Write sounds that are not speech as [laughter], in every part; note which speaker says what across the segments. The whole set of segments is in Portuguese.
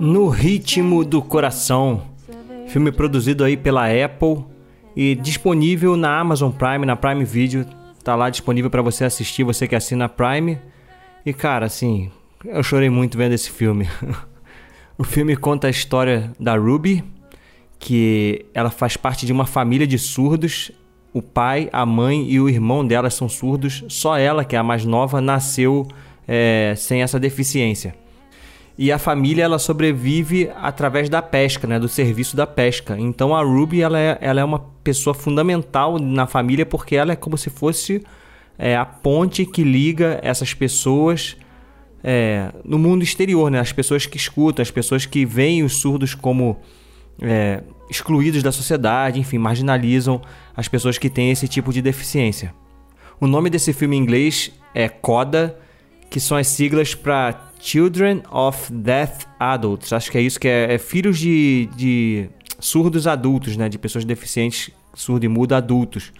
Speaker 1: No Ritmo do Coração. Filme produzido aí pela Apple e disponível na Amazon Prime, na Prime Video. Tá lá disponível para você assistir, você que assina Prime. E cara, assim, eu chorei muito vendo esse filme. [laughs] o filme conta a história da Ruby, que ela faz parte de uma família de surdos. O pai, a mãe e o irmão dela são surdos. Só ela, que é a mais nova, nasceu é, sem essa deficiência. E a família ela sobrevive através da pesca, né, do serviço da pesca. Então a Ruby ela é, ela é uma pessoa fundamental na família porque ela é como se fosse é, a ponte que liga essas pessoas é, no mundo exterior, né? As pessoas que escutam, as pessoas que veem os surdos como é, excluídos da sociedade, enfim, marginalizam as pessoas que têm esse tipo de deficiência. O nome desse filme em inglês é CODA, que são as siglas para Children of Deaf Adults. Acho que é isso que é, é filhos de, de surdos adultos, né? De pessoas deficientes, surdo e mudo adultos.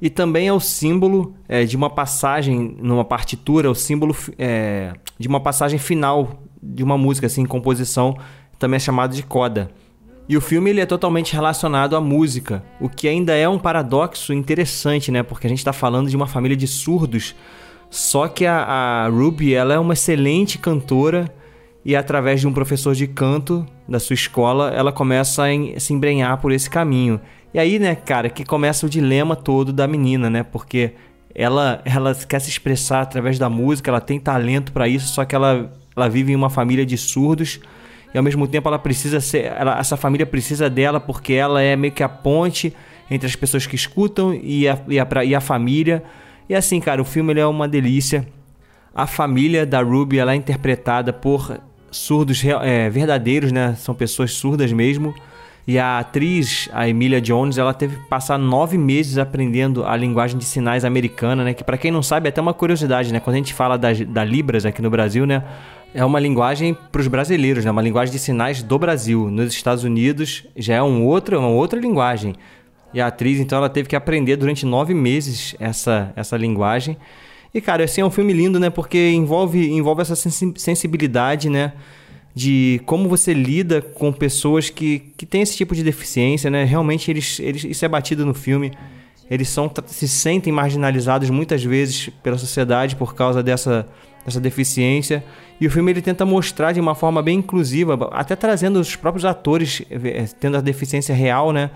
Speaker 1: E também é o símbolo é, de uma passagem numa partitura, o símbolo é, de uma passagem final de uma música, assim, composição, também é chamado de coda. E o filme ele é totalmente relacionado à música, o que ainda é um paradoxo interessante, né? Porque a gente está falando de uma família de surdos só que a, a Ruby ela é uma excelente cantora e através de um professor de canto da sua escola, ela começa a se embrenhar por esse caminho. E aí, né, cara, que começa o dilema todo da menina, né? Porque ela ela quer se expressar através da música, ela tem talento para isso, só que ela ela vive em uma família de surdos e ao mesmo tempo ela precisa ser, ela, essa família precisa dela porque ela é meio que a ponte entre as pessoas que escutam e a, e a, e a família. E assim, cara, o filme ele é uma delícia. A família da Ruby ela é interpretada por surdos é, verdadeiros, né? São pessoas surdas mesmo. E a atriz, a Emilia Jones, ela teve que passar nove meses aprendendo a linguagem de sinais americana, né? Que para quem não sabe é até uma curiosidade, né? Quando a gente fala da, da Libras aqui no Brasil, né? É uma linguagem para os brasileiros, né? Uma linguagem de sinais do Brasil. Nos Estados Unidos já é um outro, uma outra linguagem. E a atriz, então, ela teve que aprender durante nove meses essa, essa linguagem. E, cara, assim, é um filme lindo, né? Porque envolve, envolve essa sensibilidade, né? De como você lida com pessoas que, que têm esse tipo de deficiência, né? Realmente, eles, eles, isso é batido no filme. Eles são, se sentem marginalizados muitas vezes pela sociedade por causa dessa, dessa deficiência. E o filme ele tenta mostrar de uma forma bem inclusiva, até trazendo os próprios atores eh, tendo a deficiência real, né?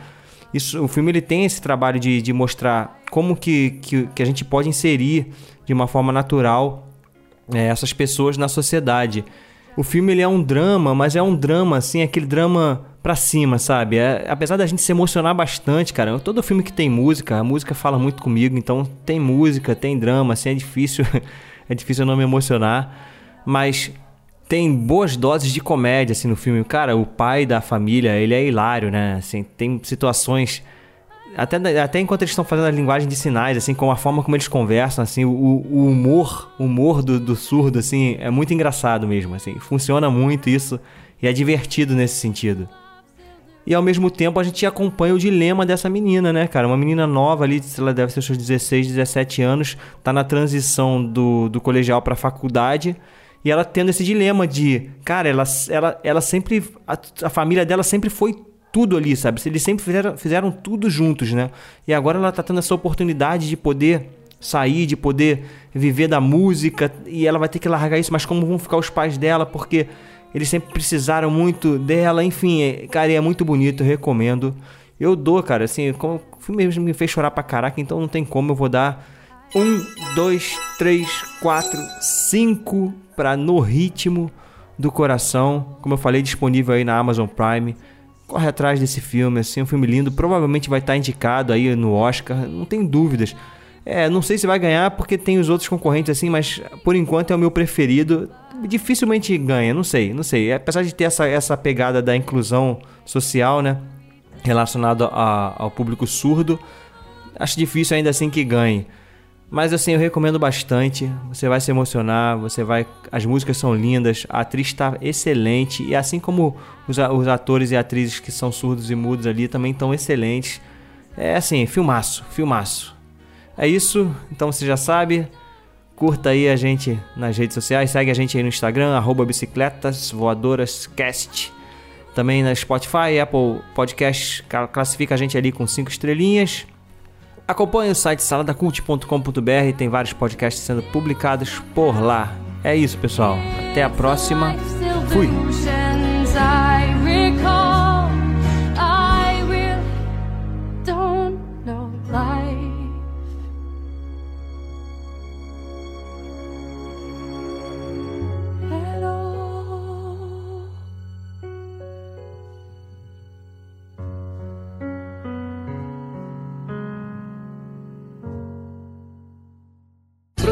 Speaker 1: Isso, o filme ele tem esse trabalho de, de mostrar como que, que, que a gente pode inserir de uma forma natural é, essas pessoas na sociedade. O filme ele é um drama, mas é um drama assim, aquele drama pra cima, sabe? É, apesar da gente se emocionar bastante, cara, todo filme que tem música, a música fala muito comigo, então tem música, tem drama, assim, é difícil, [laughs] é difícil não me emocionar, mas tem boas doses de comédia assim no filme. Cara, o pai da família, ele é hilário, né? Assim, tem situações até, até enquanto eles estão fazendo a linguagem de sinais, assim, com a forma como eles conversam, assim, o, o humor, o humor do, do, surdo, assim, é muito engraçado mesmo, assim, funciona muito isso e é divertido nesse sentido. E ao mesmo tempo a gente acompanha o dilema dessa menina, né, cara? Uma menina nova ali, ela deve ter seus 16, 17 anos, tá na transição do, do colegial para faculdade e ela tendo esse dilema de, cara, ela, ela, ela sempre. A, a família dela sempre foi tudo ali, sabe? Eles sempre fizeram, fizeram tudo juntos, né? E agora ela tá tendo essa oportunidade de poder sair, de poder viver da música, e ela vai ter que largar isso, mas como vão ficar os pais dela? Porque eles sempre precisaram muito dela, enfim, é, cara, é muito bonito, eu recomendo. Eu dou, cara, assim, como o filme mesmo me fez chorar pra caraca, então não tem como, eu vou dar um, dois, três, quatro, cinco para No Ritmo do Coração. Como eu falei, disponível aí na Amazon Prime. Corre atrás desse filme, assim, um filme lindo. Provavelmente vai estar indicado aí no Oscar, não tem dúvidas. É, não sei se vai ganhar porque tem os outros concorrentes assim, mas por enquanto é o meu preferido. dificilmente ganha, não sei, não sei. Apesar de ter essa, essa pegada da inclusão social, né? Relacionado ao público surdo, acho difícil ainda assim que ganhe. Mas assim, eu recomendo bastante. Você vai se emocionar, você vai. As músicas são lindas, a atriz está excelente. E assim como os, os atores e atrizes que são surdos e mudos ali também estão excelentes. É assim, filmaço, filmaço. É isso, então você já sabe. Curta aí a gente nas redes sociais, segue a gente aí no Instagram, arroba bicicletas voadoras cast. Também na Spotify, Apple Podcast, classifica a gente ali com 5 estrelinhas. Acompanhe o site saladacult.com.br, tem vários podcasts sendo publicados por lá. É isso, pessoal. Até a próxima. Fui.